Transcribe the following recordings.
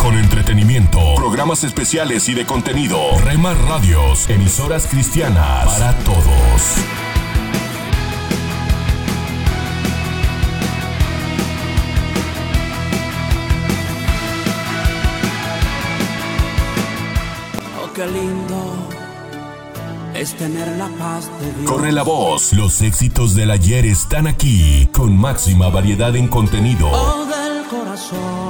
Con entretenimiento, programas especiales y de contenido. Rema Radios, emisoras cristianas para todos. Oh, qué lindo es tener la paz de Dios. Corre la voz, los éxitos del ayer están aquí, con máxima variedad en contenido. Oh, del corazón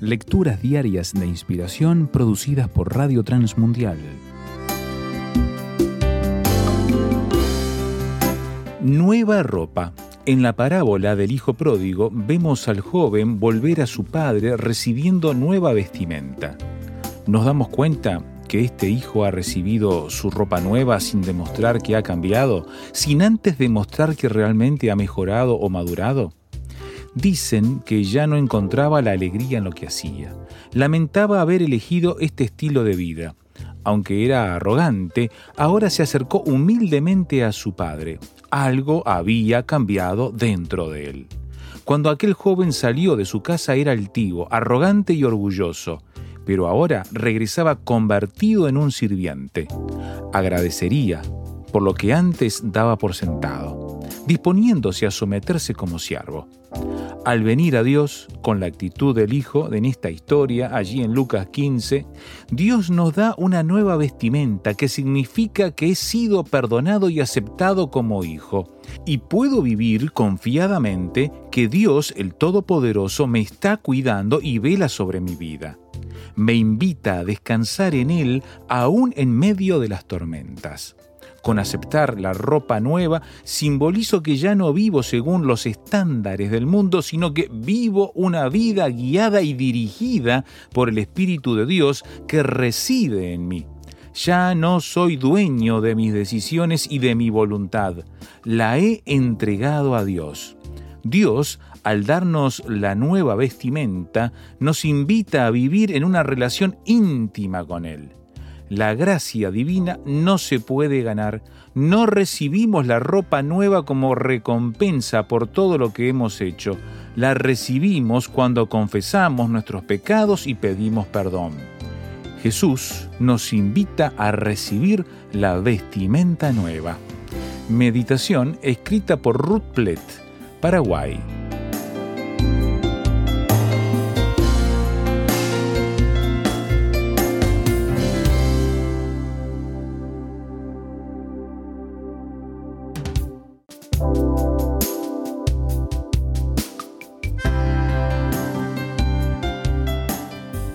Lecturas diarias de inspiración producidas por Radio Transmundial. Nueva ropa. En la parábola del Hijo Pródigo vemos al joven volver a su padre recibiendo nueva vestimenta. Nos damos cuenta que este hijo ha recibido su ropa nueva sin demostrar que ha cambiado, sin antes demostrar que realmente ha mejorado o madurado. Dicen que ya no encontraba la alegría en lo que hacía. Lamentaba haber elegido este estilo de vida. Aunque era arrogante, ahora se acercó humildemente a su padre. Algo había cambiado dentro de él. Cuando aquel joven salió de su casa era altivo, arrogante y orgulloso, pero ahora regresaba convertido en un sirviente. Agradecería por lo que antes daba por sentado, disponiéndose a someterse como siervo. Al venir a Dios con la actitud del Hijo en esta historia, allí en Lucas 15, Dios nos da una nueva vestimenta que significa que he sido perdonado y aceptado como hijo. Y puedo vivir confiadamente que Dios, el Todopoderoso, me está cuidando y vela sobre mi vida. Me invita a descansar en Él aún en medio de las tormentas. Con aceptar la ropa nueva, simbolizo que ya no vivo según los estándares del mundo, sino que vivo una vida guiada y dirigida por el Espíritu de Dios que reside en mí. Ya no soy dueño de mis decisiones y de mi voluntad. La he entregado a Dios. Dios, al darnos la nueva vestimenta, nos invita a vivir en una relación íntima con Él. La gracia divina no se puede ganar. No recibimos la ropa nueva como recompensa por todo lo que hemos hecho. La recibimos cuando confesamos nuestros pecados y pedimos perdón. Jesús nos invita a recibir la vestimenta nueva. Meditación escrita por Ruth Paraguay.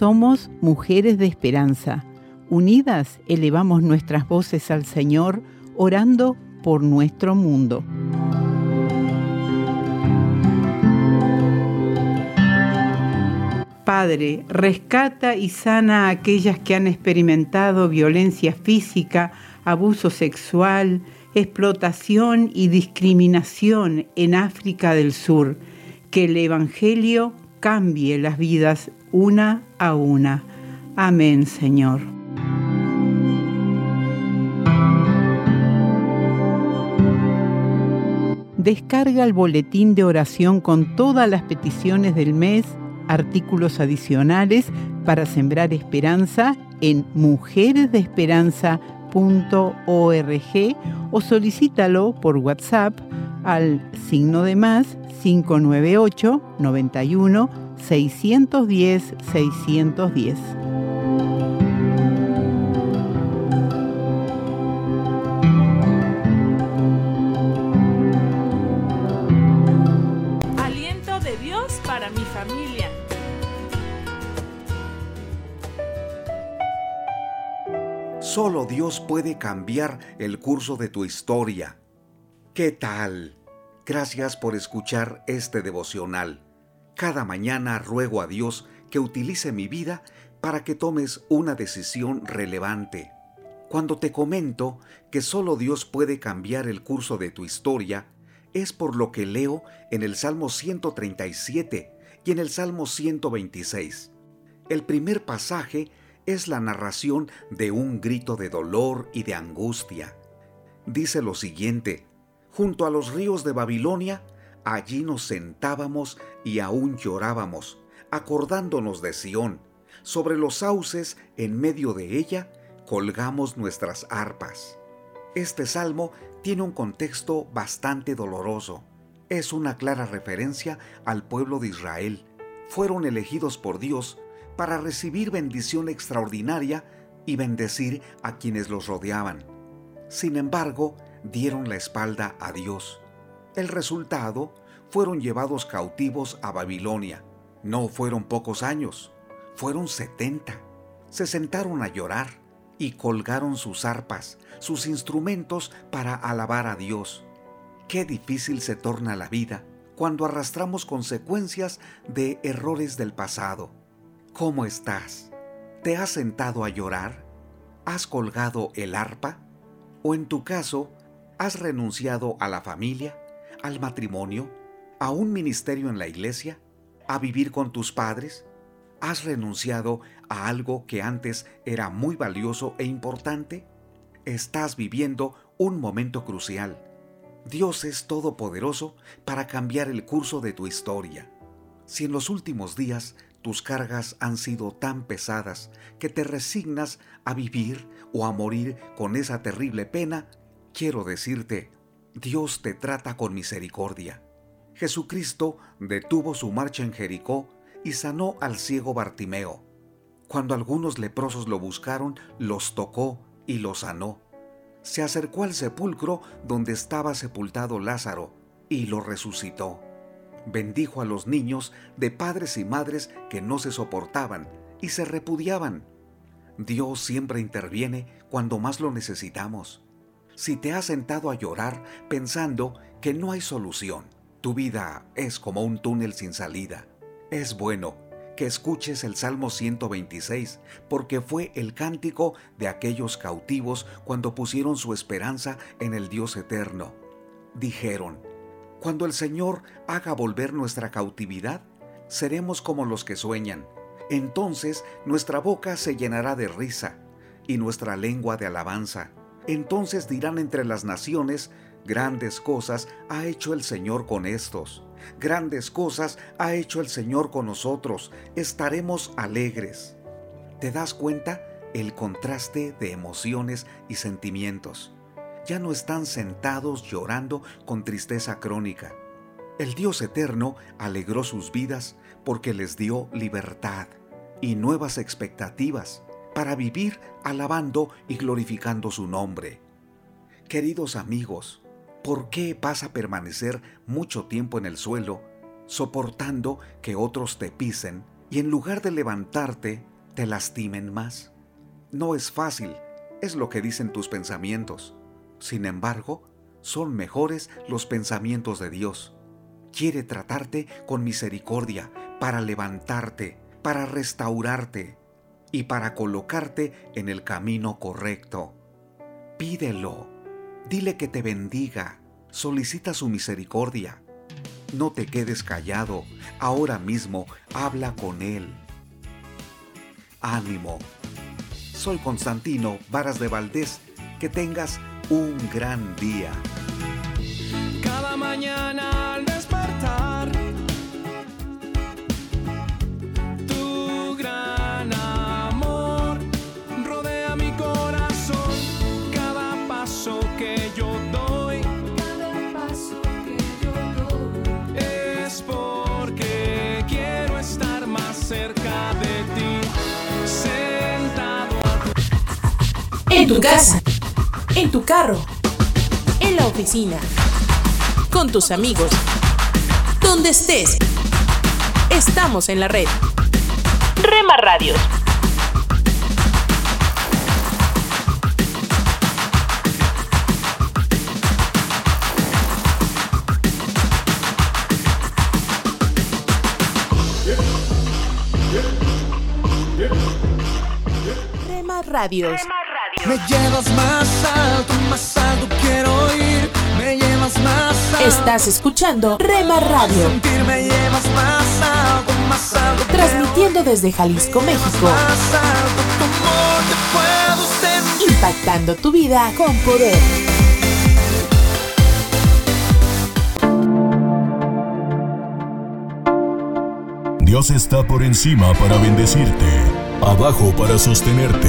Somos mujeres de esperanza. Unidas elevamos nuestras voces al Señor, orando por nuestro mundo. Padre, rescata y sana a aquellas que han experimentado violencia física, abuso sexual, explotación y discriminación en África del Sur. Que el Evangelio cambie las vidas una a una. Amén, Señor. Descarga el boletín de oración con todas las peticiones del mes, artículos adicionales para sembrar esperanza en mujeresdeesperanza.org o solicítalo por WhatsApp al signo de más 598 91 610 610. Aliento de Dios para mi familia. Solo Dios puede cambiar el curso de tu historia. ¿Qué tal? Gracias por escuchar este devocional. Cada mañana ruego a Dios que utilice mi vida para que tomes una decisión relevante. Cuando te comento que solo Dios puede cambiar el curso de tu historia, es por lo que leo en el Salmo 137 y en el Salmo 126. El primer pasaje es la narración de un grito de dolor y de angustia. Dice lo siguiente, junto a los ríos de Babilonia, allí nos sentábamos y aún llorábamos, acordándonos de Sión. Sobre los sauces, en medio de ella, colgamos nuestras arpas. Este salmo tiene un contexto bastante doloroso. Es una clara referencia al pueblo de Israel. Fueron elegidos por Dios para recibir bendición extraordinaria y bendecir a quienes los rodeaban. Sin embargo, dieron la espalda a Dios. El resultado fueron llevados cautivos a Babilonia. No fueron pocos años, fueron setenta. Se sentaron a llorar y colgaron sus arpas, sus instrumentos para alabar a Dios. Qué difícil se torna la vida cuando arrastramos consecuencias de errores del pasado. ¿Cómo estás? ¿Te has sentado a llorar? ¿Has colgado el arpa? ¿O en tu caso, has renunciado a la familia, al matrimonio, a un ministerio en la iglesia, a vivir con tus padres? ¿Has renunciado a algo que antes era muy valioso e importante? Estás viviendo un momento crucial. Dios es todopoderoso para cambiar el curso de tu historia. Si en los últimos días tus cargas han sido tan pesadas que te resignas a vivir o a morir con esa terrible pena, quiero decirte, Dios te trata con misericordia. Jesucristo detuvo su marcha en Jericó y sanó al ciego Bartimeo. Cuando algunos leprosos lo buscaron, los tocó y los sanó. Se acercó al sepulcro donde estaba sepultado Lázaro y lo resucitó bendijo a los niños de padres y madres que no se soportaban y se repudiaban. Dios siempre interviene cuando más lo necesitamos. Si te has sentado a llorar pensando que no hay solución, tu vida es como un túnel sin salida, es bueno que escuches el Salmo 126, porque fue el cántico de aquellos cautivos cuando pusieron su esperanza en el Dios eterno. Dijeron, cuando el Señor haga volver nuestra cautividad, seremos como los que sueñan. Entonces nuestra boca se llenará de risa y nuestra lengua de alabanza. Entonces dirán entre las naciones, grandes cosas ha hecho el Señor con estos. Grandes cosas ha hecho el Señor con nosotros. Estaremos alegres. ¿Te das cuenta el contraste de emociones y sentimientos? ya no están sentados llorando con tristeza crónica. El Dios eterno alegró sus vidas porque les dio libertad y nuevas expectativas para vivir alabando y glorificando su nombre. Queridos amigos, ¿por qué vas a permanecer mucho tiempo en el suelo, soportando que otros te pisen y en lugar de levantarte, te lastimen más. No es fácil, es lo que dicen tus pensamientos. Sin embargo, son mejores los pensamientos de Dios. Quiere tratarte con misericordia para levantarte, para restaurarte y para colocarte en el camino correcto. Pídelo, dile que te bendiga, solicita su misericordia. No te quedes callado, ahora mismo habla con Él. Ánimo. Soy Constantino Varas de Valdés. Que tengas un gran día. Cada mañana tu casa, en tu carro, en la oficina, con tus amigos, donde estés. Estamos en la red. Rema Radios. Rema Radios. Me llevas más alto, más alto quiero ir. Me llevas más alto. Estás escuchando Rema Radio, Sentir me llevas más alto, más alto. transmitiendo desde Jalisco, México, Más alto, tu amor te puedo sentir. impactando tu vida con poder. Dios está por encima para bendecirte, abajo para sostenerte,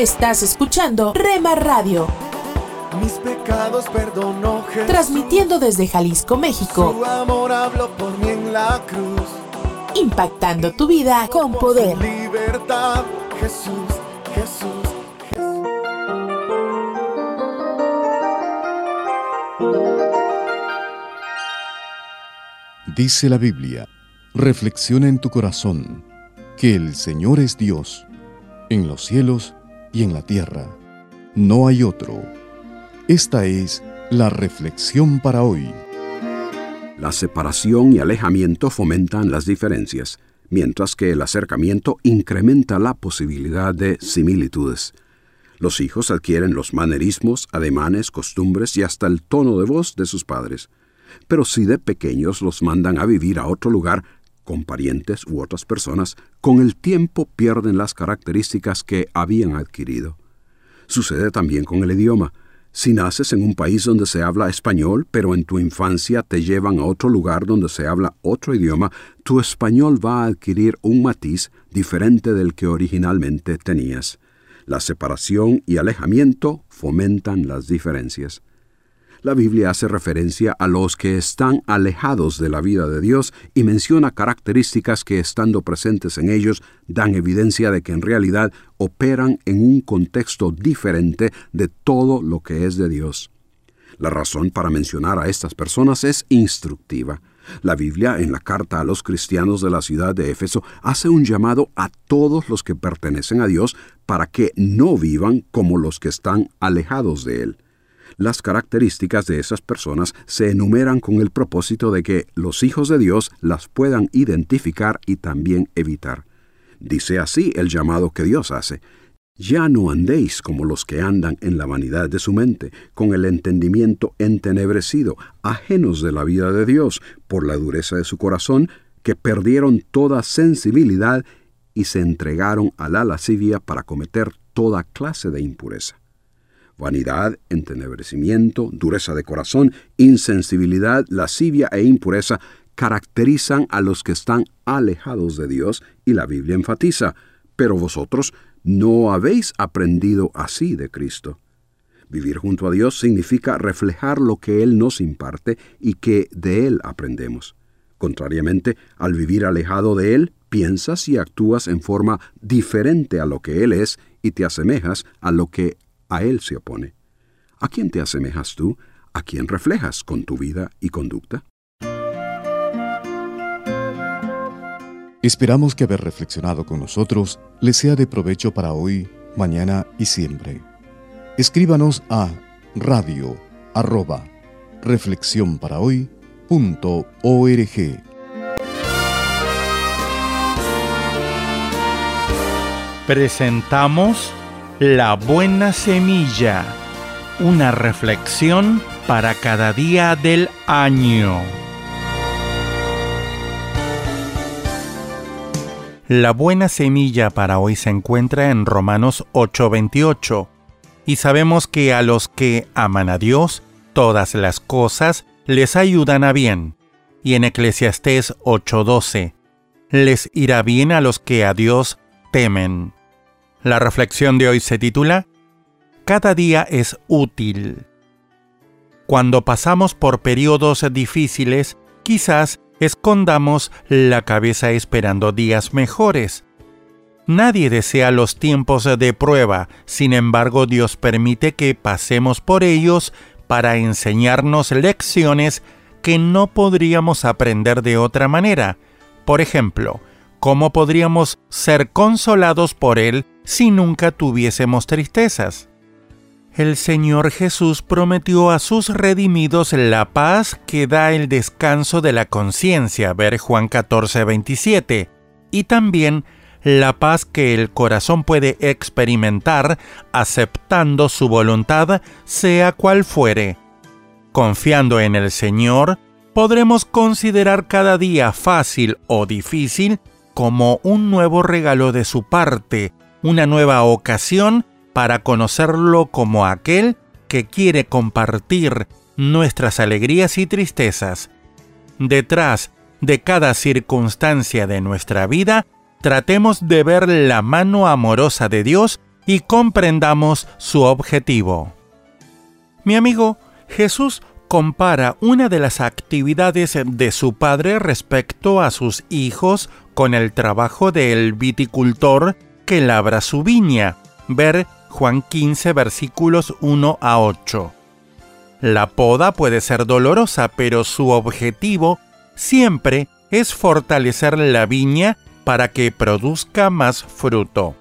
Estás escuchando Rema Radio, Mis pecados perdonó Jesús. transmitiendo desde Jalisco, México, Su amor habló por mí en la cruz. impactando tu vida con poder. Libertad, Jesús, Jesús. Dice la Biblia, reflexiona en tu corazón que el Señor es Dios, en los cielos y en la tierra. No hay otro. Esta es la reflexión para hoy. La separación y alejamiento fomentan las diferencias, mientras que el acercamiento incrementa la posibilidad de similitudes. Los hijos adquieren los manerismos, ademanes, costumbres y hasta el tono de voz de sus padres. Pero si de pequeños los mandan a vivir a otro lugar, con parientes u otras personas, con el tiempo pierden las características que habían adquirido. Sucede también con el idioma. Si naces en un país donde se habla español, pero en tu infancia te llevan a otro lugar donde se habla otro idioma, tu español va a adquirir un matiz diferente del que originalmente tenías. La separación y alejamiento fomentan las diferencias. La Biblia hace referencia a los que están alejados de la vida de Dios y menciona características que estando presentes en ellos dan evidencia de que en realidad operan en un contexto diferente de todo lo que es de Dios. La razón para mencionar a estas personas es instructiva. La Biblia, en la carta a los cristianos de la ciudad de Éfeso, hace un llamado a todos los que pertenecen a Dios para que no vivan como los que están alejados de Él. Las características de esas personas se enumeran con el propósito de que los hijos de Dios las puedan identificar y también evitar. Dice así el llamado que Dios hace. Ya no andéis como los que andan en la vanidad de su mente, con el entendimiento entenebrecido, ajenos de la vida de Dios, por la dureza de su corazón, que perdieron toda sensibilidad y se entregaron a la lascivia para cometer toda clase de impureza vanidad, entenebrecimiento, dureza de corazón, insensibilidad, lascivia e impureza, caracterizan a los que están alejados de Dios y la Biblia enfatiza, pero vosotros no habéis aprendido así de Cristo. Vivir junto a Dios significa reflejar lo que Él nos imparte y que de Él aprendemos. Contrariamente, al vivir alejado de Él, piensas y actúas en forma diferente a lo que Él es y te asemejas a lo que a Él se opone. ¿A quién te asemejas tú? ¿A quién reflejas con tu vida y conducta? Esperamos que haber reflexionado con nosotros les sea de provecho para hoy, mañana y siempre. Escríbanos a radio arroba Presentamos La Buena Semilla, una reflexión para cada día del año. La buena semilla para hoy se encuentra en Romanos 8:28, y sabemos que a los que aman a Dios, todas las cosas les ayudan a bien. Y en Eclesiastés 8:12, les irá bien a los que a Dios temen. La reflexión de hoy se titula Cada día es útil. Cuando pasamos por periodos difíciles, quizás escondamos la cabeza esperando días mejores. Nadie desea los tiempos de prueba, sin embargo Dios permite que pasemos por ellos para enseñarnos lecciones que no podríamos aprender de otra manera. Por ejemplo, ¿cómo podríamos ser consolados por Él si nunca tuviésemos tristezas? el Señor Jesús prometió a sus redimidos la paz que da el descanso de la conciencia, ver Juan 14, 27, y también la paz que el corazón puede experimentar aceptando su voluntad, sea cual fuere. Confiando en el Señor, podremos considerar cada día fácil o difícil como un nuevo regalo de su parte, una nueva ocasión para conocerlo como aquel que quiere compartir nuestras alegrías y tristezas. Detrás de cada circunstancia de nuestra vida, tratemos de ver la mano amorosa de Dios y comprendamos su objetivo. Mi amigo, Jesús compara una de las actividades de su padre respecto a sus hijos con el trabajo del viticultor labra su viña. Ver Juan 15 versículos 1 a 8. La poda puede ser dolorosa, pero su objetivo siempre es fortalecer la viña para que produzca más fruto.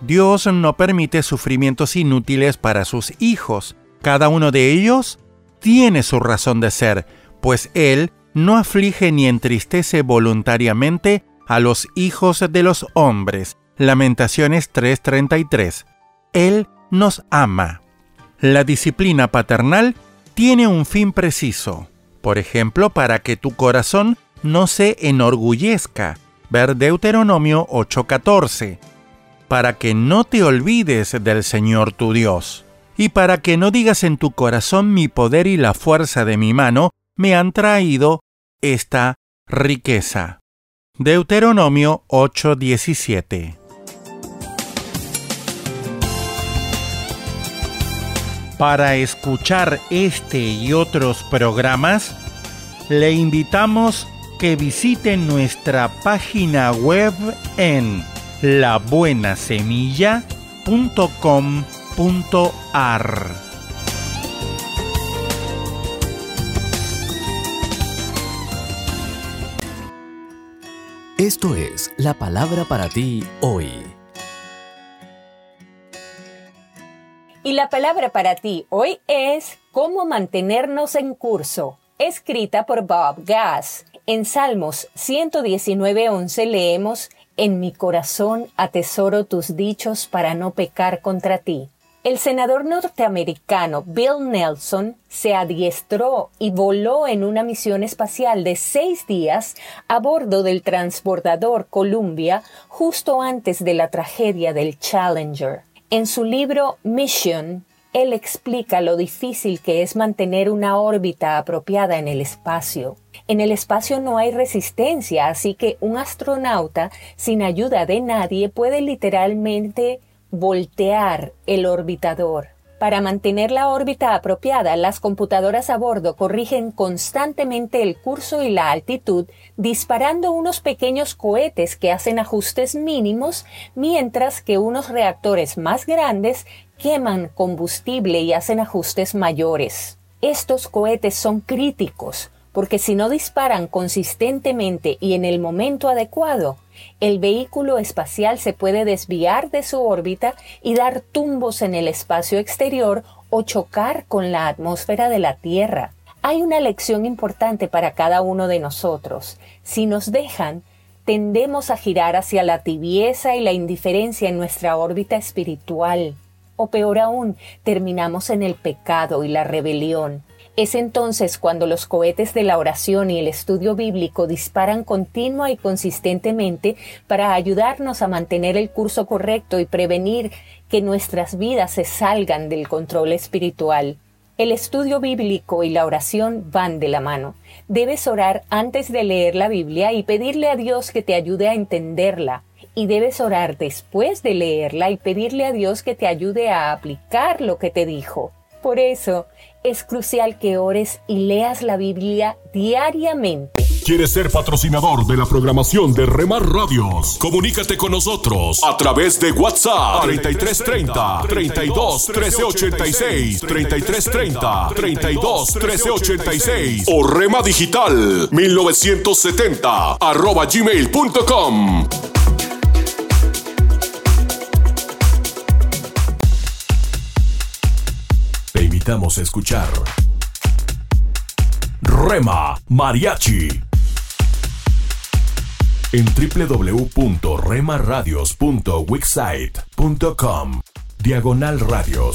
Dios no permite sufrimientos inútiles para sus hijos. Cada uno de ellos tiene su razón de ser, pues Él no aflige ni entristece voluntariamente a los hijos de los hombres. Lamentaciones 3:33. Él nos ama. La disciplina paternal tiene un fin preciso, por ejemplo, para que tu corazón no se enorgullezca, ver Deuteronomio 8:14, para que no te olvides del Señor tu Dios, y para que no digas en tu corazón mi poder y la fuerza de mi mano me han traído esta riqueza. Deuteronomio 8:17 Para escuchar este y otros programas, le invitamos que visite nuestra página web en labuenasemilla.com.ar. Esto es la palabra para ti hoy. Y la palabra para ti hoy es Cómo mantenernos en curso, escrita por Bob Gass. En Salmos 119.11 leemos, En mi corazón atesoro tus dichos para no pecar contra ti. El senador norteamericano Bill Nelson se adiestró y voló en una misión espacial de seis días a bordo del transbordador Columbia justo antes de la tragedia del Challenger. En su libro Mission, él explica lo difícil que es mantener una órbita apropiada en el espacio. En el espacio no hay resistencia, así que un astronauta sin ayuda de nadie puede literalmente voltear el orbitador. Para mantener la órbita apropiada, las computadoras a bordo corrigen constantemente el curso y la altitud, disparando unos pequeños cohetes que hacen ajustes mínimos, mientras que unos reactores más grandes queman combustible y hacen ajustes mayores. Estos cohetes son críticos, porque si no disparan consistentemente y en el momento adecuado, el vehículo espacial se puede desviar de su órbita y dar tumbos en el espacio exterior o chocar con la atmósfera de la Tierra. Hay una lección importante para cada uno de nosotros. Si nos dejan, tendemos a girar hacia la tibieza y la indiferencia en nuestra órbita espiritual. O peor aún, terminamos en el pecado y la rebelión. Es entonces cuando los cohetes de la oración y el estudio bíblico disparan continua y consistentemente para ayudarnos a mantener el curso correcto y prevenir que nuestras vidas se salgan del control espiritual. El estudio bíblico y la oración van de la mano. Debes orar antes de leer la Biblia y pedirle a Dios que te ayude a entenderla. Y debes orar después de leerla y pedirle a Dios que te ayude a aplicar lo que te dijo. Por eso, es crucial que ores y leas la Biblia diariamente. ¿Quieres ser patrocinador de la programación de Remar Radios? Comunícate con nosotros a través de WhatsApp 3330 32 1386 3330 32 1386 o Rema Digital 1970 arroba gmail.com. A escuchar. Rema Mariachi. En www.remaradios.wixsite.com Diagonal Radios.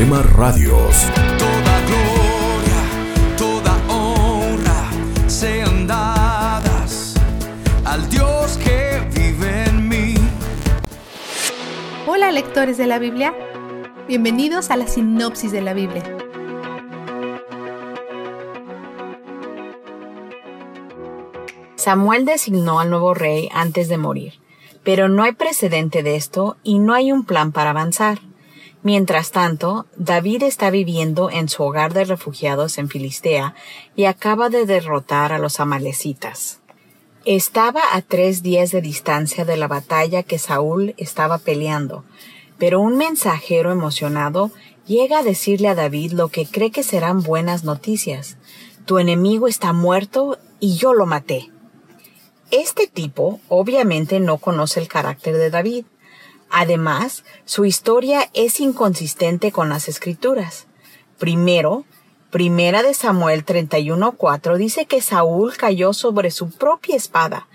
Rema Radios. Toda gloria, toda honra sean dadas al Dios que vive en mí. Hola lectores de la Biblia, bienvenidos a la sinopsis de la Biblia. Samuel designó al nuevo rey antes de morir, pero no hay precedente de esto y no hay un plan para avanzar. Mientras tanto, David está viviendo en su hogar de refugiados en Filistea y acaba de derrotar a los amalecitas. Estaba a tres días de distancia de la batalla que Saúl estaba peleando, pero un mensajero emocionado llega a decirle a David lo que cree que serán buenas noticias. Tu enemigo está muerto y yo lo maté. Este tipo obviamente no conoce el carácter de David. Además, su historia es inconsistente con las escrituras. Primero, Primera de Samuel 31:4 dice que Saúl cayó sobre su propia espada,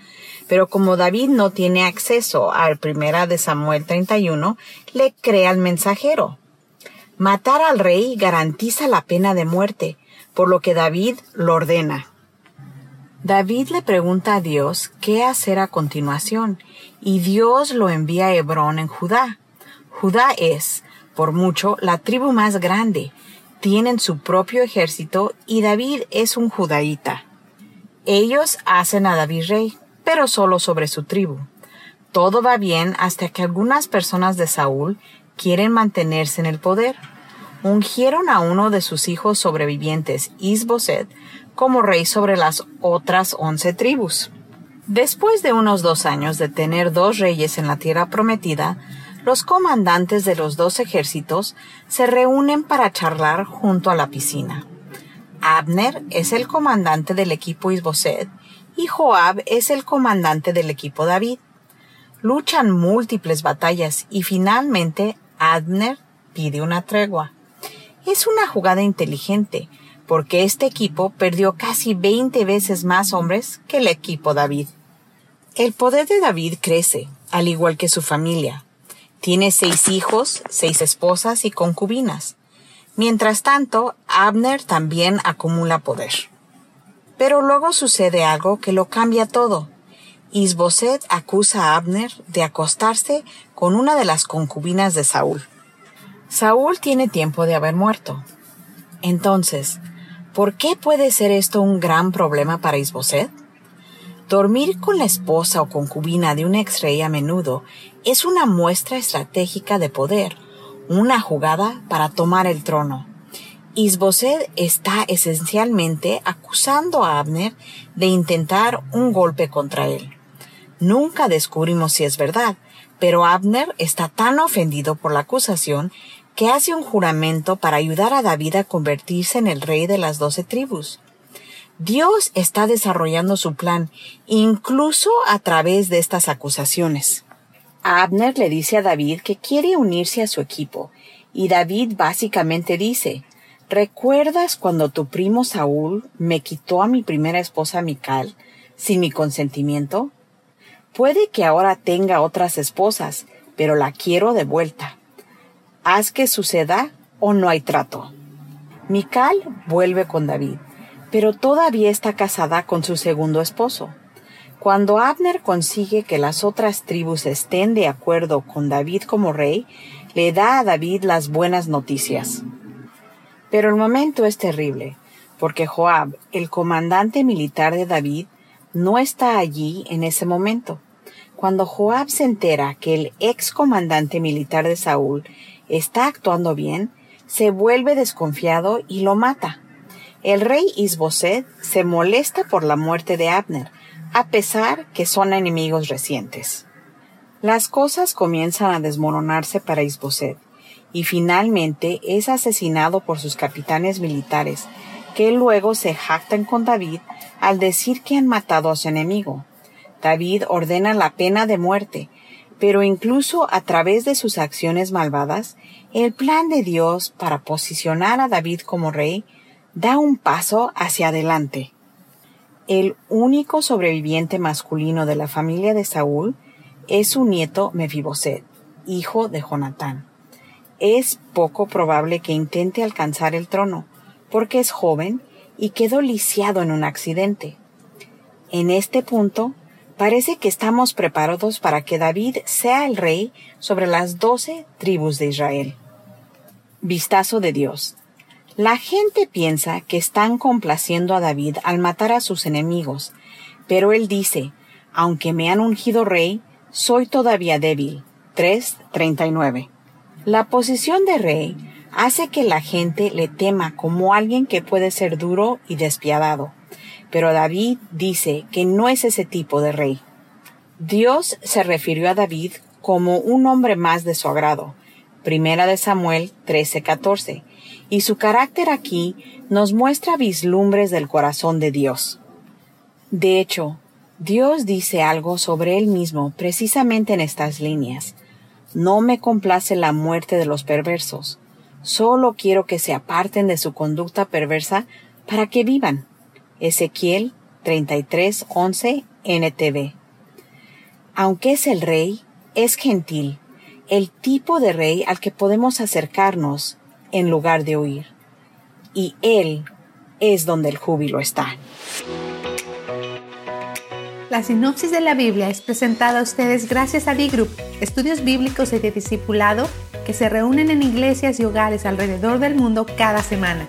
pero como David no tiene acceso al Primera de Samuel 31, le crea al mensajero. Matar al rey garantiza la pena de muerte, por lo que David lo ordena. David le pregunta a Dios qué hacer a continuación, y Dios lo envía a Hebrón en Judá. Judá es, por mucho, la tribu más grande, tienen su propio ejército y David es un judaíta. Ellos hacen a David rey, pero solo sobre su tribu. Todo va bien hasta que algunas personas de Saúl quieren mantenerse en el poder. Ungieron a uno de sus hijos sobrevivientes, Isboset, como rey sobre las otras once tribus. Después de unos dos años de tener dos reyes en la tierra prometida, los comandantes de los dos ejércitos se reúnen para charlar junto a la piscina. Abner es el comandante del equipo Isboset y Joab es el comandante del equipo David. Luchan múltiples batallas y finalmente Abner pide una tregua. Es una jugada inteligente, porque este equipo perdió casi 20 veces más hombres que el equipo David. El poder de David crece, al igual que su familia, tiene seis hijos, seis esposas y concubinas. Mientras tanto, Abner también acumula poder. Pero luego sucede algo que lo cambia todo. Isboset acusa a Abner de acostarse con una de las concubinas de Saúl. Saúl tiene tiempo de haber muerto. Entonces, ¿por qué puede ser esto un gran problema para Isboset? Dormir con la esposa o concubina de un ex rey a menudo es una muestra estratégica de poder, una jugada para tomar el trono. Isboset está esencialmente acusando a Abner de intentar un golpe contra él. Nunca descubrimos si es verdad, pero Abner está tan ofendido por la acusación que hace un juramento para ayudar a David a convertirse en el rey de las doce tribus. Dios está desarrollando su plan, incluso a través de estas acusaciones. Abner le dice a David que quiere unirse a su equipo, y David básicamente dice, ¿Recuerdas cuando tu primo Saúl me quitó a mi primera esposa Mical sin mi consentimiento? Puede que ahora tenga otras esposas, pero la quiero de vuelta. Haz que suceda o no hay trato. Mical vuelve con David pero todavía está casada con su segundo esposo. Cuando Abner consigue que las otras tribus estén de acuerdo con David como rey, le da a David las buenas noticias. Pero el momento es terrible, porque Joab, el comandante militar de David, no está allí en ese momento. Cuando Joab se entera que el ex comandante militar de Saúl está actuando bien, se vuelve desconfiado y lo mata. El rey Isboset se molesta por la muerte de Abner, a pesar que son enemigos recientes. Las cosas comienzan a desmoronarse para Isboset, y finalmente es asesinado por sus capitanes militares, que luego se jactan con David al decir que han matado a su enemigo. David ordena la pena de muerte, pero incluso a través de sus acciones malvadas, el plan de Dios para posicionar a David como rey da un paso hacia adelante. El único sobreviviente masculino de la familia de Saúl es su nieto Mefiboset, hijo de Jonatán. Es poco probable que intente alcanzar el trono, porque es joven y quedó lisiado en un accidente. En este punto, parece que estamos preparados para que David sea el rey sobre las doce tribus de Israel. Vistazo de Dios. La gente piensa que están complaciendo a David al matar a sus enemigos, pero él dice, aunque me han ungido rey, soy todavía débil. 3.39. La posición de rey hace que la gente le tema como alguien que puede ser duro y despiadado, pero David dice que no es ese tipo de rey. Dios se refirió a David como un hombre más de su agrado. Primera de Samuel 13:14 y su carácter aquí nos muestra vislumbres del corazón de Dios. De hecho, Dios dice algo sobre él mismo precisamente en estas líneas. No me complace la muerte de los perversos. Solo quiero que se aparten de su conducta perversa para que vivan. Ezequiel 33:11 NTV. Aunque es el rey, es gentil, el tipo de rey al que podemos acercarnos en lugar de huir. Y él es donde el júbilo está. La sinopsis de la Biblia es presentada a ustedes gracias a D-Group, estudios bíblicos y de discipulado que se reúnen en iglesias y hogares alrededor del mundo cada semana.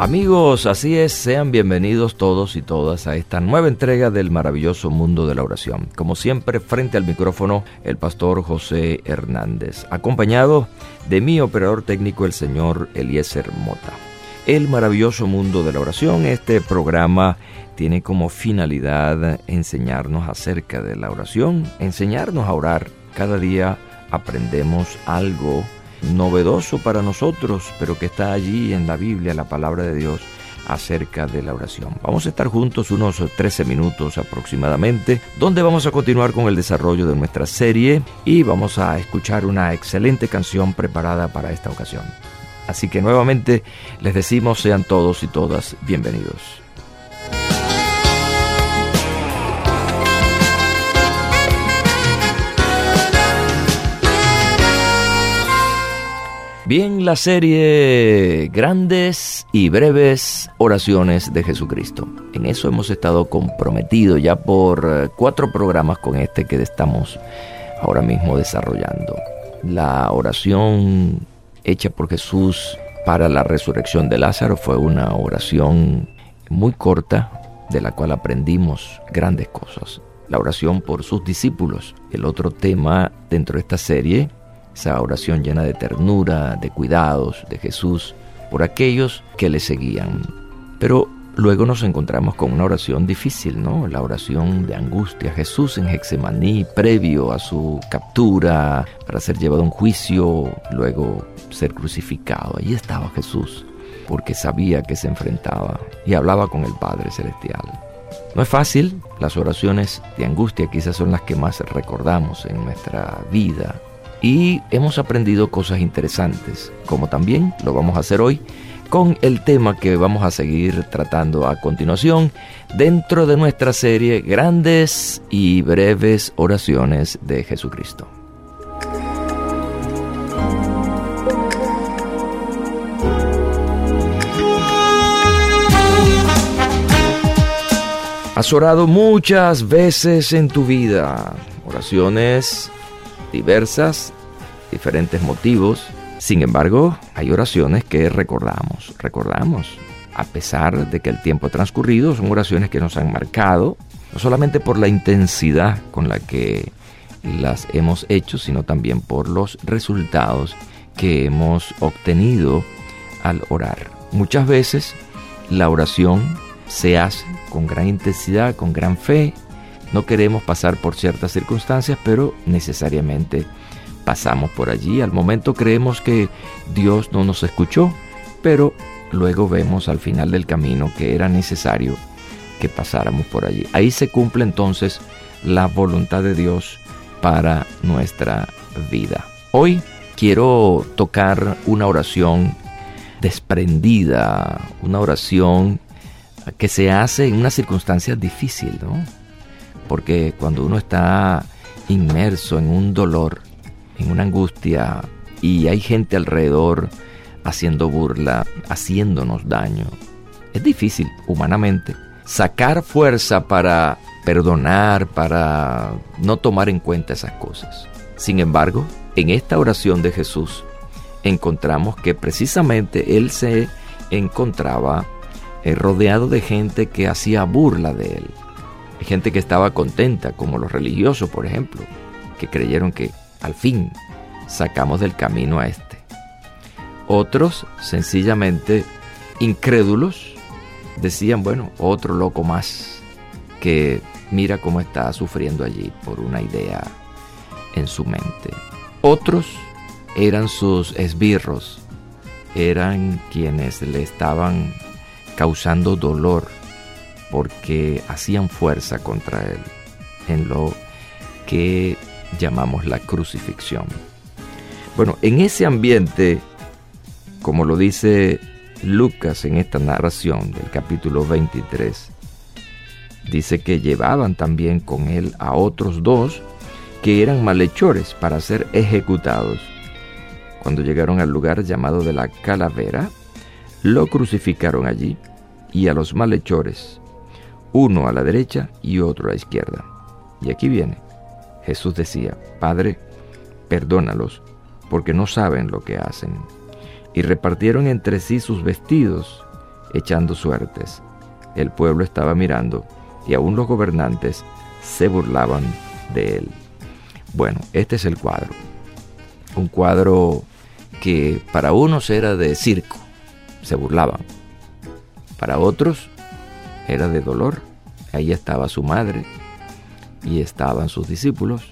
Amigos, así es, sean bienvenidos todos y todas a esta nueva entrega del maravilloso mundo de la oración. Como siempre, frente al micrófono, el pastor José Hernández, acompañado de mi operador técnico, el señor Eliezer Mota. El maravilloso mundo de la oración, este programa tiene como finalidad enseñarnos acerca de la oración, enseñarnos a orar. Cada día aprendemos algo novedoso para nosotros, pero que está allí en la Biblia, la palabra de Dios acerca de la oración. Vamos a estar juntos unos 13 minutos aproximadamente, donde vamos a continuar con el desarrollo de nuestra serie y vamos a escuchar una excelente canción preparada para esta ocasión. Así que nuevamente les decimos sean todos y todas bienvenidos. Bien, la serie Grandes y breves oraciones de Jesucristo. En eso hemos estado comprometidos ya por eh, cuatro programas con este que estamos ahora mismo desarrollando. La oración hecha por Jesús para la resurrección de Lázaro fue una oración muy corta de la cual aprendimos grandes cosas. La oración por sus discípulos. El otro tema dentro de esta serie esa oración llena de ternura, de cuidados de Jesús por aquellos que le seguían. Pero luego nos encontramos con una oración difícil, ¿no? La oración de angustia. Jesús en Hexemaní, previo a su captura, para ser llevado a un juicio, luego ser crucificado. Allí estaba Jesús, porque sabía que se enfrentaba y hablaba con el Padre Celestial. No es fácil, las oraciones de angustia quizás son las que más recordamos en nuestra vida, y hemos aprendido cosas interesantes, como también lo vamos a hacer hoy con el tema que vamos a seguir tratando a continuación dentro de nuestra serie Grandes y breves oraciones de Jesucristo. Has orado muchas veces en tu vida, oraciones diversas, diferentes motivos. Sin embargo, hay oraciones que recordamos, recordamos, a pesar de que el tiempo ha transcurrido, son oraciones que nos han marcado, no solamente por la intensidad con la que las hemos hecho, sino también por los resultados que hemos obtenido al orar. Muchas veces la oración se hace con gran intensidad, con gran fe, no queremos pasar por ciertas circunstancias, pero necesariamente pasamos por allí. Al momento creemos que Dios no nos escuchó, pero luego vemos al final del camino que era necesario que pasáramos por allí. Ahí se cumple entonces la voluntad de Dios para nuestra vida. Hoy quiero tocar una oración desprendida, una oración que se hace en una circunstancia difícil, ¿no? porque cuando uno está inmerso en un dolor, en una angustia, y hay gente alrededor haciendo burla, haciéndonos daño, es difícil humanamente sacar fuerza para perdonar, para no tomar en cuenta esas cosas. Sin embargo, en esta oración de Jesús encontramos que precisamente Él se encontraba eh, rodeado de gente que hacía burla de Él. Gente que estaba contenta, como los religiosos, por ejemplo, que creyeron que al fin sacamos del camino a este. Otros, sencillamente incrédulos, decían, bueno, otro loco más que mira cómo está sufriendo allí por una idea en su mente. Otros eran sus esbirros, eran quienes le estaban causando dolor porque hacían fuerza contra él en lo que llamamos la crucifixión. Bueno, en ese ambiente, como lo dice Lucas en esta narración del capítulo 23, dice que llevaban también con él a otros dos que eran malhechores para ser ejecutados. Cuando llegaron al lugar llamado de la calavera, lo crucificaron allí y a los malhechores, uno a la derecha y otro a la izquierda. Y aquí viene. Jesús decía, Padre, perdónalos, porque no saben lo que hacen. Y repartieron entre sí sus vestidos, echando suertes. El pueblo estaba mirando, y aún los gobernantes se burlaban de él. Bueno, este es el cuadro. Un cuadro que para unos era de circo, se burlaban. Para otros era de dolor. Ahí estaba su madre y estaban sus discípulos.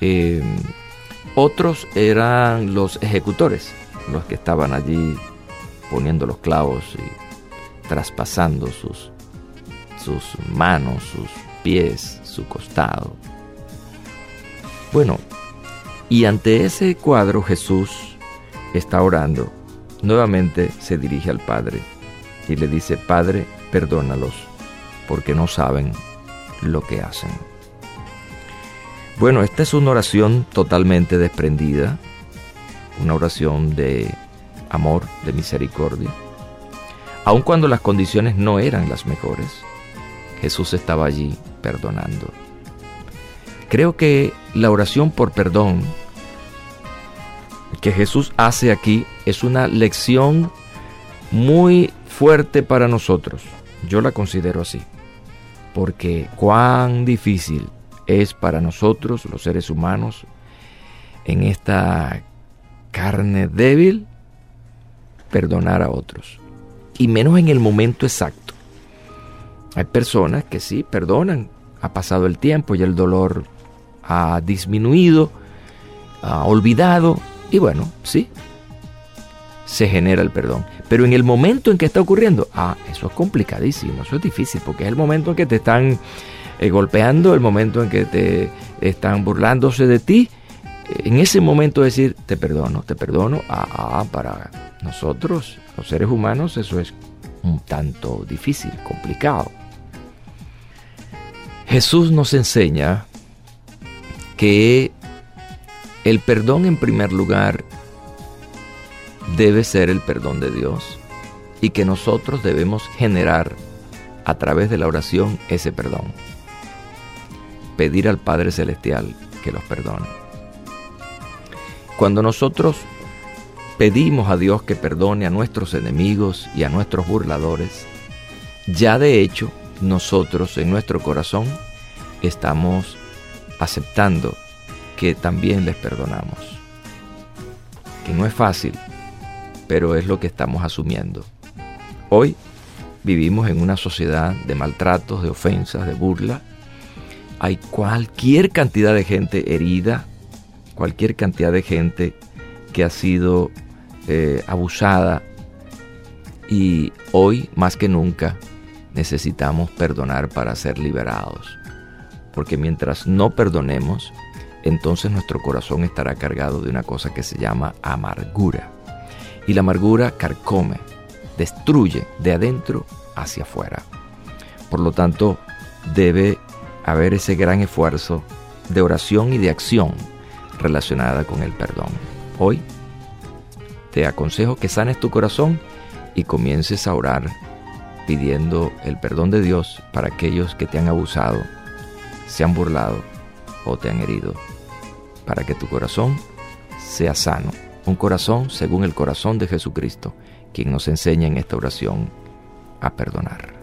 Em, otros eran los ejecutores, los que estaban allí poniendo los clavos y traspasando sus, sus manos, sus pies, su costado. Bueno, y ante ese cuadro Jesús está orando. Nuevamente se dirige al Padre y le dice, Padre, perdónalos, porque no saben lo que hacen. Bueno, esta es una oración totalmente desprendida, una oración de amor, de misericordia. Aun cuando las condiciones no eran las mejores, Jesús estaba allí perdonando. Creo que la oración por perdón que Jesús hace aquí es una lección muy fuerte para nosotros. Yo la considero así. Porque cuán difícil es para nosotros, los seres humanos, en esta carne débil, perdonar a otros. Y menos en el momento exacto. Hay personas que sí, perdonan. Ha pasado el tiempo y el dolor ha disminuido, ha olvidado, y bueno, sí, se genera el perdón. Pero en el momento en que está ocurriendo, ah, eso es complicadísimo, eso es difícil, porque es el momento en que te están eh, golpeando, el momento en que te están burlándose de ti. En ese momento decir, te perdono, te perdono, ah, ah, para nosotros, los seres humanos, eso es un tanto difícil, complicado. Jesús nos enseña que el perdón en primer lugar debe ser el perdón de Dios y que nosotros debemos generar a través de la oración ese perdón. Pedir al Padre Celestial que los perdone. Cuando nosotros pedimos a Dios que perdone a nuestros enemigos y a nuestros burladores, ya de hecho nosotros en nuestro corazón estamos aceptando que también les perdonamos. Que no es fácil, pero es lo que estamos asumiendo. Hoy vivimos en una sociedad de maltratos, de ofensas, de burla. Hay cualquier cantidad de gente herida, cualquier cantidad de gente que ha sido eh, abusada y hoy más que nunca necesitamos perdonar para ser liberados. Porque mientras no perdonemos, entonces nuestro corazón estará cargado de una cosa que se llama amargura. Y la amargura carcome, destruye de adentro hacia afuera. Por lo tanto, debe haber ese gran esfuerzo de oración y de acción relacionada con el perdón. Hoy te aconsejo que sanes tu corazón y comiences a orar pidiendo el perdón de Dios para aquellos que te han abusado, se han burlado o te han herido. para que tu corazón sea sano. Un corazón según el corazón de Jesucristo, quien nos enseña en esta oración a perdonar.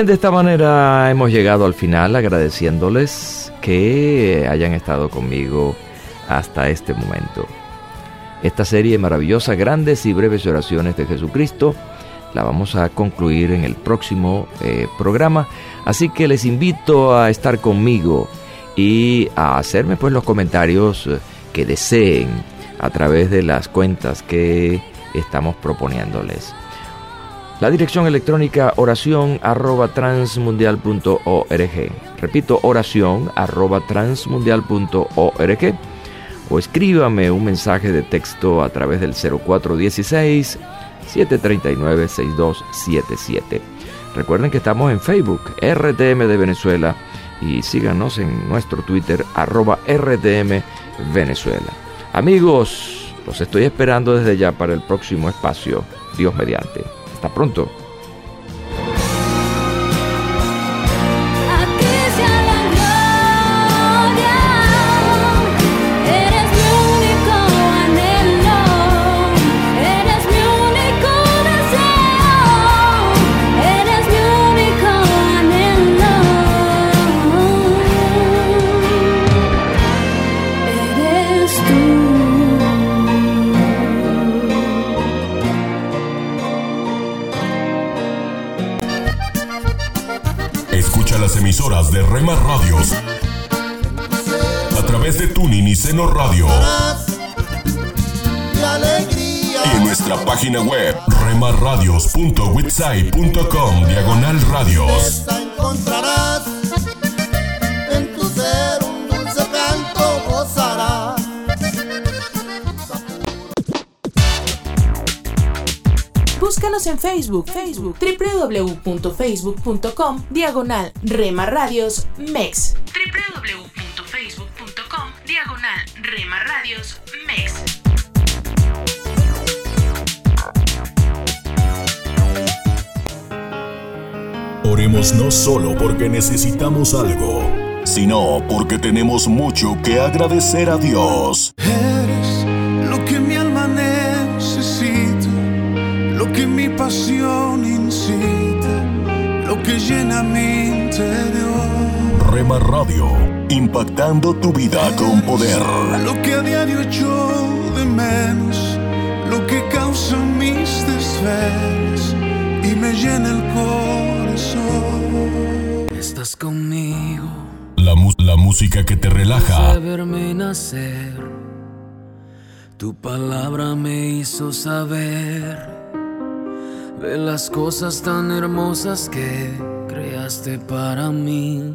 Bien, de esta manera hemos llegado al final agradeciéndoles que hayan estado conmigo hasta este momento. Esta serie maravillosa, grandes y breves oraciones de Jesucristo, la vamos a concluir en el próximo eh, programa, así que les invito a estar conmigo y a hacerme pues los comentarios eh, que deseen a través de las cuentas que estamos proponiéndoles. La dirección electrónica oración arroba transmundial.org. Repito, oración arroba transmundial.org. O escríbame un mensaje de texto a través del 0416 739 6277. Recuerden que estamos en Facebook, RTM de Venezuela, y síganos en nuestro Twitter, arroba RTM Venezuela. Amigos, los estoy esperando desde ya para el próximo espacio, Dios mediante. Hasta pronto. Radios a través de Tuning y Seno Radio y en nuestra página web remarradios.witsai.com diagonal radios. Búscanos en Facebook, Facebook, www.facebook.com, diagonal Rema Radios MEX. www.facebook.com, diagonal Rema Radios MEX. Oremos no solo porque necesitamos algo, sino porque tenemos mucho que agradecer a Dios. Radio, impactando tu vida con poder. Lo que a diario echo de menos, lo que causa mis desvelos y me llena el corazón. Estás conmigo. La, la música que te relaja. verme nacer, tu palabra me hizo saber de las cosas tan hermosas que creaste para mí.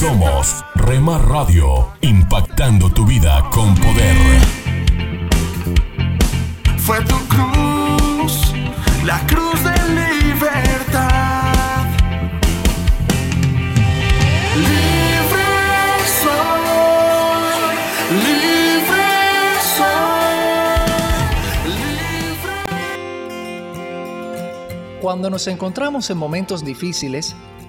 Somos Rema Radio, impactando tu vida con poder. Fue tu cruz, la cruz de libertad. Libre soy, libre Cuando nos encontramos en momentos difíciles,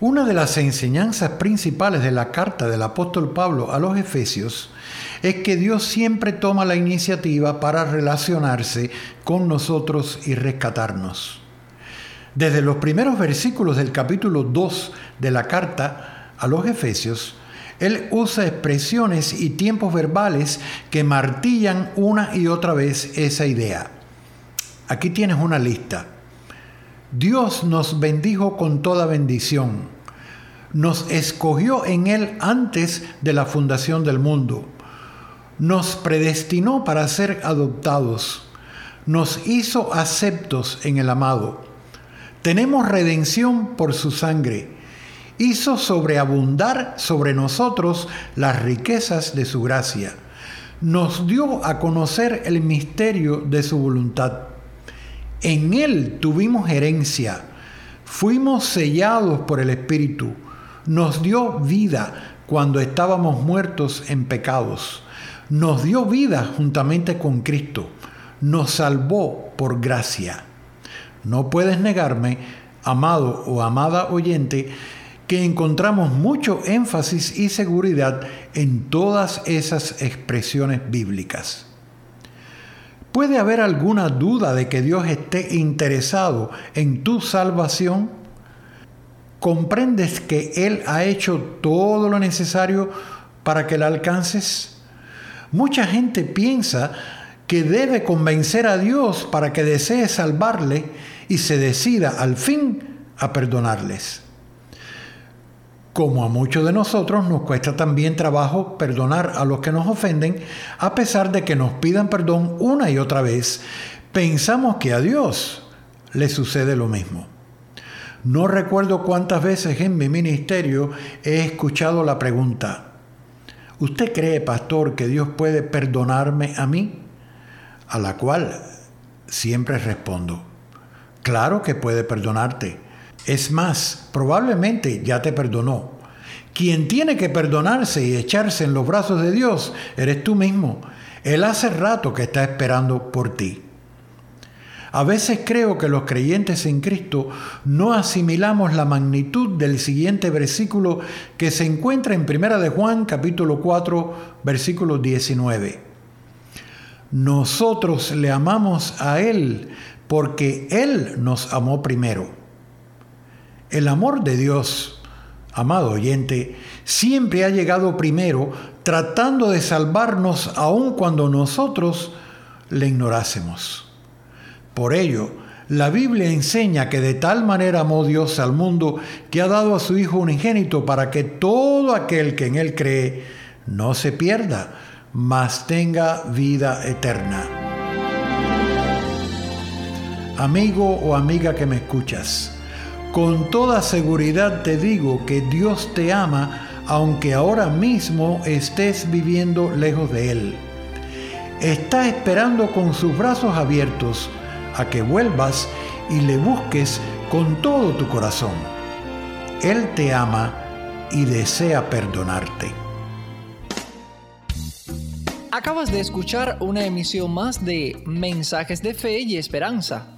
Una de las enseñanzas principales de la carta del apóstol Pablo a los Efesios es que Dios siempre toma la iniciativa para relacionarse con nosotros y rescatarnos. Desde los primeros versículos del capítulo 2 de la carta a los Efesios, él usa expresiones y tiempos verbales que martillan una y otra vez esa idea. Aquí tienes una lista. Dios nos bendijo con toda bendición. Nos escogió en Él antes de la fundación del mundo. Nos predestinó para ser adoptados. Nos hizo aceptos en el amado. Tenemos redención por su sangre. Hizo sobreabundar sobre nosotros las riquezas de su gracia. Nos dio a conocer el misterio de su voluntad en Él tuvimos herencia, fuimos sellados por el Espíritu, nos dio vida cuando estábamos muertos en pecados, nos dio vida juntamente con Cristo, nos salvó por gracia. No puedes negarme, amado o amada oyente, que encontramos mucho énfasis y seguridad en todas esas expresiones bíblicas. ¿Puede haber alguna duda de que Dios esté interesado en tu salvación? ¿Comprendes que Él ha hecho todo lo necesario para que la alcances? Mucha gente piensa que debe convencer a Dios para que desee salvarle y se decida al fin a perdonarles. Como a muchos de nosotros nos cuesta también trabajo perdonar a los que nos ofenden, a pesar de que nos pidan perdón una y otra vez, pensamos que a Dios le sucede lo mismo. No recuerdo cuántas veces en mi ministerio he escuchado la pregunta, ¿usted cree, pastor, que Dios puede perdonarme a mí? A la cual siempre respondo, claro que puede perdonarte es más, probablemente ya te perdonó. Quien tiene que perdonarse y echarse en los brazos de Dios eres tú mismo. Él hace rato que está esperando por ti. A veces creo que los creyentes en Cristo no asimilamos la magnitud del siguiente versículo que se encuentra en 1 de Juan capítulo 4 versículo 19. Nosotros le amamos a Él porque Él nos amó primero. El amor de Dios, amado oyente, siempre ha llegado primero tratando de salvarnos aun cuando nosotros le ignorásemos. Por ello, la Biblia enseña que de tal manera amó Dios al mundo que ha dado a su Hijo unigénito para que todo aquel que en Él cree no se pierda, mas tenga vida eterna. amigo o amiga que me escuchas. Con toda seguridad te digo que Dios te ama aunque ahora mismo estés viviendo lejos de Él. Está esperando con sus brazos abiertos a que vuelvas y le busques con todo tu corazón. Él te ama y desea perdonarte. Acabas de escuchar una emisión más de Mensajes de Fe y Esperanza.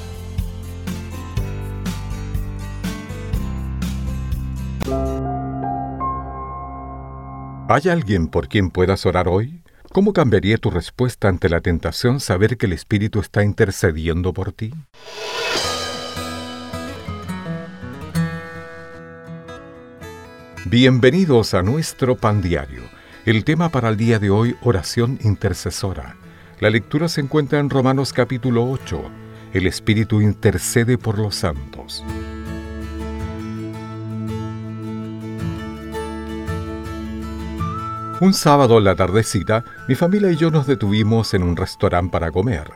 ¿Hay alguien por quien puedas orar hoy? ¿Cómo cambiaría tu respuesta ante la tentación saber que el Espíritu está intercediendo por ti? Bienvenidos a nuestro pan diario. El tema para el día de hoy, oración intercesora. La lectura se encuentra en Romanos capítulo 8. El Espíritu intercede por los santos. Un sábado en la tardecita, mi familia y yo nos detuvimos en un restaurante para comer.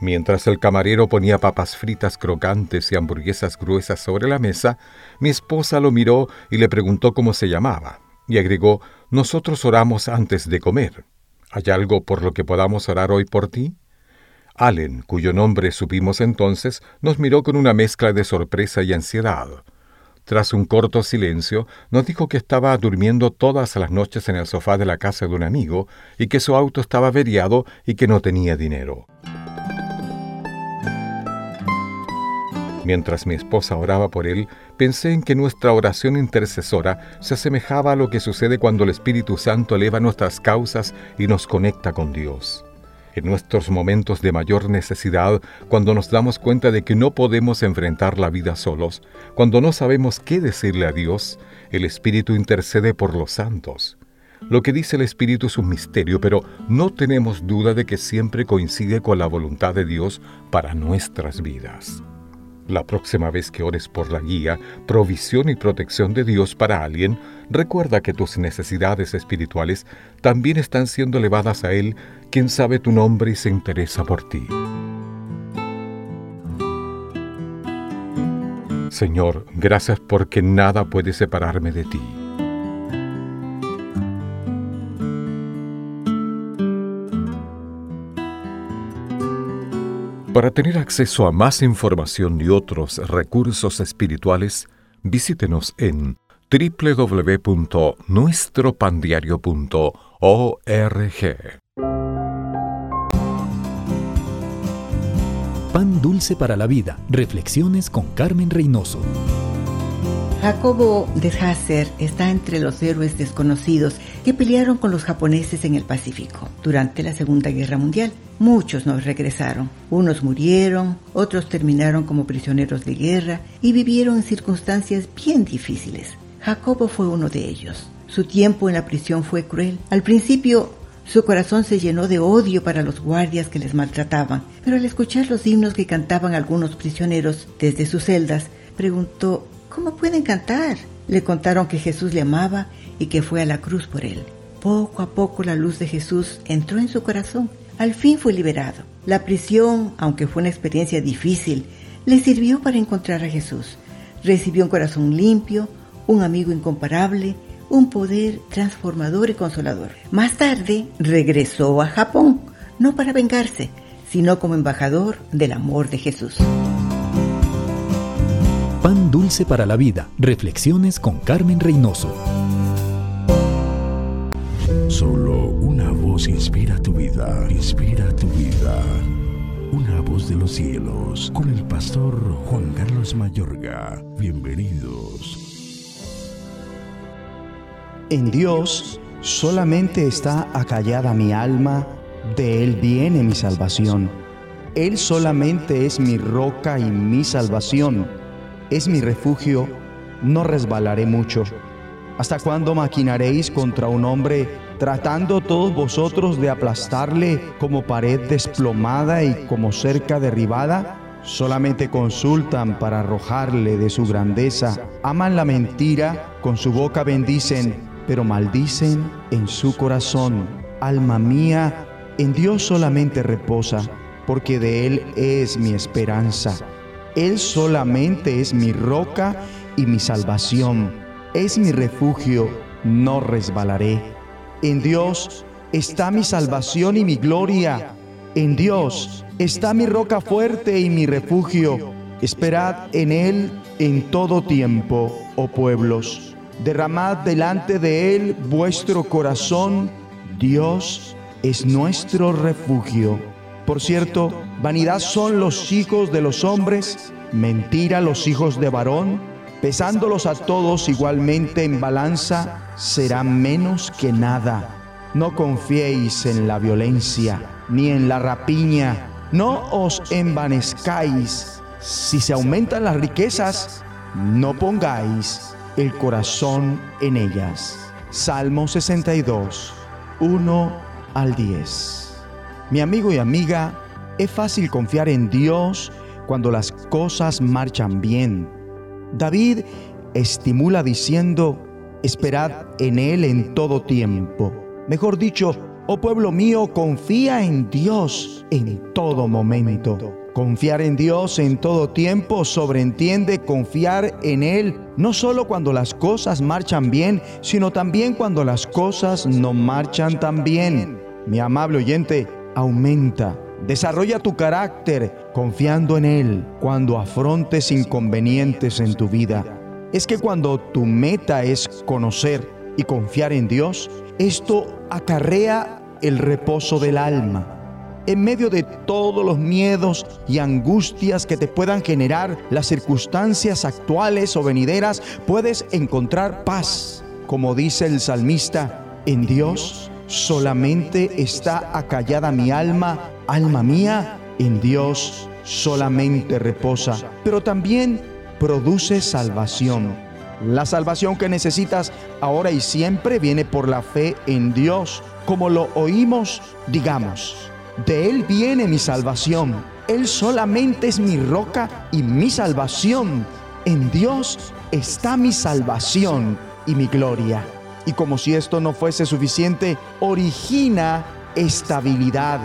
Mientras el camarero ponía papas fritas crocantes y hamburguesas gruesas sobre la mesa, mi esposa lo miró y le preguntó cómo se llamaba, y agregó, Nosotros oramos antes de comer. ¿Hay algo por lo que podamos orar hoy por ti? Allen, cuyo nombre supimos entonces, nos miró con una mezcla de sorpresa y ansiedad. Tras un corto silencio, nos dijo que estaba durmiendo todas las noches en el sofá de la casa de un amigo y que su auto estaba averiado y que no tenía dinero. Mientras mi esposa oraba por él, pensé en que nuestra oración intercesora se asemejaba a lo que sucede cuando el Espíritu Santo eleva nuestras causas y nos conecta con Dios en nuestros momentos de mayor necesidad, cuando nos damos cuenta de que no podemos enfrentar la vida solos, cuando no sabemos qué decirle a Dios, el Espíritu intercede por los santos. Lo que dice el Espíritu es un misterio, pero no tenemos duda de que siempre coincide con la voluntad de Dios para nuestras vidas. La próxima vez que ores por la guía, provisión y protección de Dios para alguien, recuerda que tus necesidades espirituales también están siendo elevadas a Él, quien sabe tu nombre y se interesa por ti. Señor, gracias porque nada puede separarme de ti. Para tener acceso a más información y otros recursos espirituales, visítenos en www.nuestropandiario.org. Pan dulce para la vida. Reflexiones con Carmen Reynoso. Jacobo de Hasser está entre los héroes desconocidos que pelearon con los japoneses en el Pacífico durante la Segunda Guerra Mundial. Muchos no regresaron. Unos murieron, otros terminaron como prisioneros de guerra y vivieron en circunstancias bien difíciles. Jacobo fue uno de ellos. Su tiempo en la prisión fue cruel. Al principio su corazón se llenó de odio para los guardias que les maltrataban, pero al escuchar los himnos que cantaban algunos prisioneros desde sus celdas, preguntó ¿Cómo pueden cantar? Le contaron que Jesús le amaba y que fue a la cruz por él. Poco a poco la luz de Jesús entró en su corazón. Al fin fue liberado. La prisión, aunque fue una experiencia difícil, le sirvió para encontrar a Jesús. Recibió un corazón limpio, un amigo incomparable, un poder transformador y consolador. Más tarde regresó a Japón, no para vengarse, sino como embajador del amor de Jesús. Pan dulce para la vida. Reflexiones con Carmen Reynoso. Solo una voz inspira tu vida, inspira tu vida. Una voz de los cielos, con el pastor Juan Carlos Mayorga. Bienvenidos. En Dios solamente está acallada mi alma, de Él viene mi salvación. Él solamente es mi roca y mi salvación es mi refugio, no resbalaré mucho. ¿Hasta cuándo maquinaréis contra un hombre, tratando todos vosotros de aplastarle como pared desplomada y como cerca derribada? Solamente consultan para arrojarle de su grandeza. Aman la mentira, con su boca bendicen, pero maldicen en su corazón. Alma mía, en Dios solamente reposa, porque de Él es mi esperanza. Él solamente es mi roca y mi salvación es mi refugio, no resbalaré. En Dios está mi salvación y mi gloria. En Dios está mi roca fuerte y mi refugio. Esperad en Él en todo tiempo, oh pueblos. Derramad delante de Él vuestro corazón. Dios es nuestro refugio. Por cierto, vanidad son los hijos de los hombres, mentira los hijos de varón pesándolos a todos igualmente en balanza, será menos que nada. No confiéis en la violencia, ni en la rapiña, no os envanezcáis. Si se aumentan las riquezas, no pongáis el corazón en ellas. Salmo 62, 1 al 10. Mi amigo y amiga, es fácil confiar en Dios cuando las cosas marchan bien David estimula diciendo, esperad en Él en todo tiempo. Mejor dicho, oh pueblo mío, confía en Dios en todo momento. Confiar en Dios en todo tiempo sobreentiende confiar en Él no solo cuando las cosas marchan bien, sino también cuando las cosas no marchan tan bien. Mi amable oyente, aumenta Desarrolla tu carácter confiando en Él cuando afrontes inconvenientes en tu vida. Es que cuando tu meta es conocer y confiar en Dios, esto acarrea el reposo del alma. En medio de todos los miedos y angustias que te puedan generar las circunstancias actuales o venideras, puedes encontrar paz. Como dice el salmista, en Dios solamente está acallada mi alma Alma mía, en Dios solamente reposa, pero también produce salvación. La salvación que necesitas ahora y siempre viene por la fe en Dios. Como lo oímos, digamos, de Él viene mi salvación. Él solamente es mi roca y mi salvación. En Dios está mi salvación y mi gloria. Y como si esto no fuese suficiente, origina estabilidad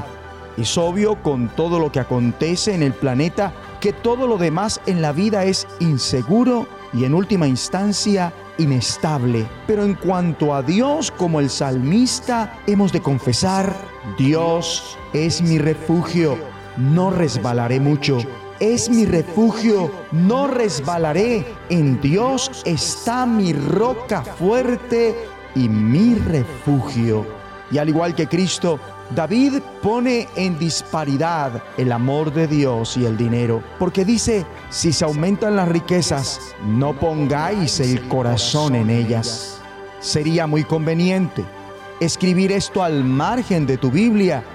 es obvio con todo lo que acontece en el planeta que todo lo demás en la vida es inseguro y en última instancia inestable. Pero en cuanto a Dios, como el salmista, hemos de confesar, Dios es mi refugio, no resbalaré mucho. Es mi refugio, no resbalaré. En Dios está mi roca fuerte y mi refugio. Y al igual que Cristo, David pone en disparidad el amor de Dios y el dinero, porque dice, si se aumentan las riquezas, no pongáis el corazón en ellas. Sería muy conveniente escribir esto al margen de tu Biblia.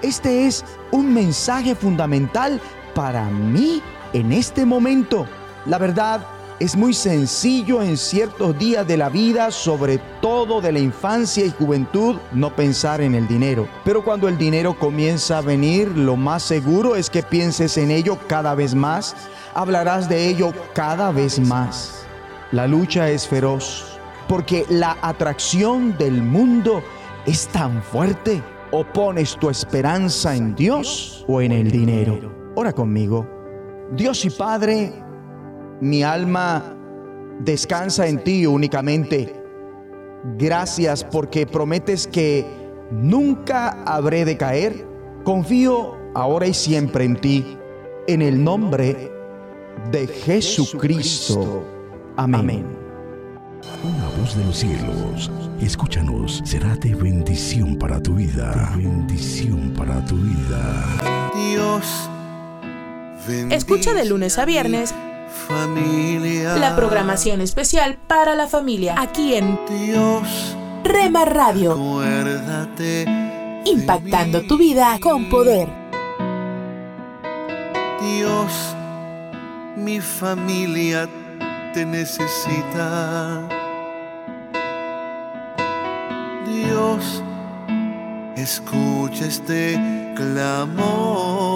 Este es un mensaje fundamental para mí en este momento. La verdad, es muy sencillo en ciertos días de la vida, sobre todo de la infancia y juventud, no pensar en el dinero. Pero cuando el dinero comienza a venir, lo más seguro es que pienses en ello cada vez más, hablarás de ello cada vez más. La lucha es feroz, porque la atracción del mundo es tan fuerte. O pones tu esperanza en Dios o en el dinero. Ora conmigo. Dios y Padre, mi alma descansa en ti únicamente. Gracias porque prometes que nunca habré de caer. Confío ahora y siempre en ti. En el nombre de Jesucristo. Amén. Una voz de los cielos, escúchanos, será de bendición para tu vida. De bendición para tu vida. Dios. Escucha de lunes a viernes familia. La programación especial para la familia aquí en Dios. Rema Radio. Impactando tu vida con poder. Dios mi familia te necesita. Dios, escucha este clamor,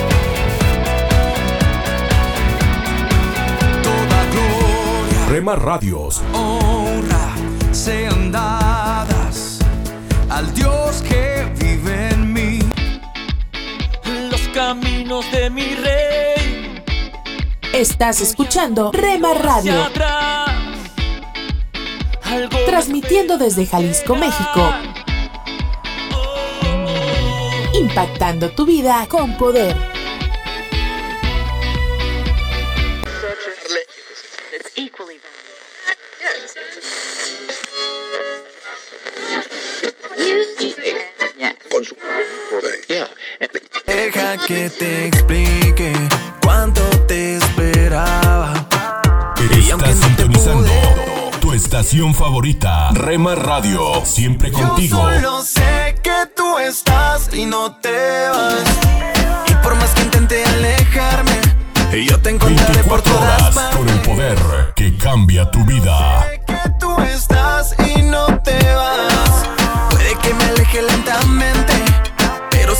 Rema Radios. honra sean dadas al Dios que vive en mí. Los caminos de mi rey. Estás escuchando Rema Radio. Transmitiendo desde Jalisco, México. Impactando tu vida con poder. Que te explique cuánto te esperaba. Estás sintonizando tu estación favorita. Rema Radio. Siempre contigo. Yo solo sé que tú estás y no te vas. Y por más que intente alejarme, yo te encontraré por 24 todas horas con el poder que cambia tu vida. que tú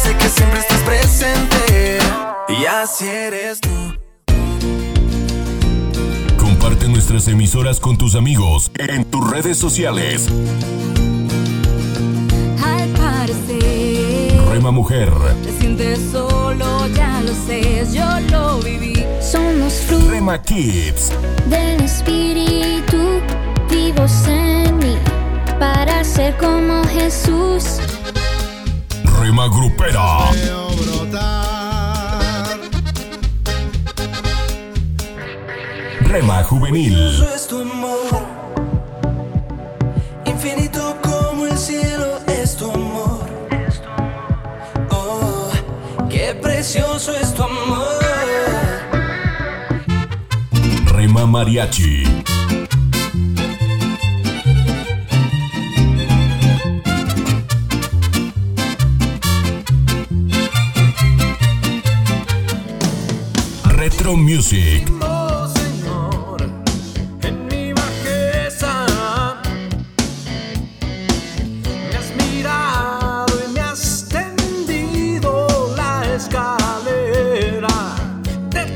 sé que siempre estás presente. Y así eres tú. Comparte nuestras emisoras con tus amigos en tus redes sociales. Al parecer, Rema Mujer, te sientes solo, ya lo sé, yo lo viví. Somos frutos Rema Kids, del Espíritu vivos en mí para ser como Jesús. Rema Grupera, Rema Juvenil, es tu amor, infinito como el cielo es tu amor. Oh, qué precioso es tu amor. Rema Mariachi,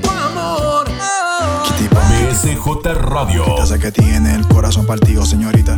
tu amor. BSJ Radio, Ya sé que tiene el corazón partido, señorita.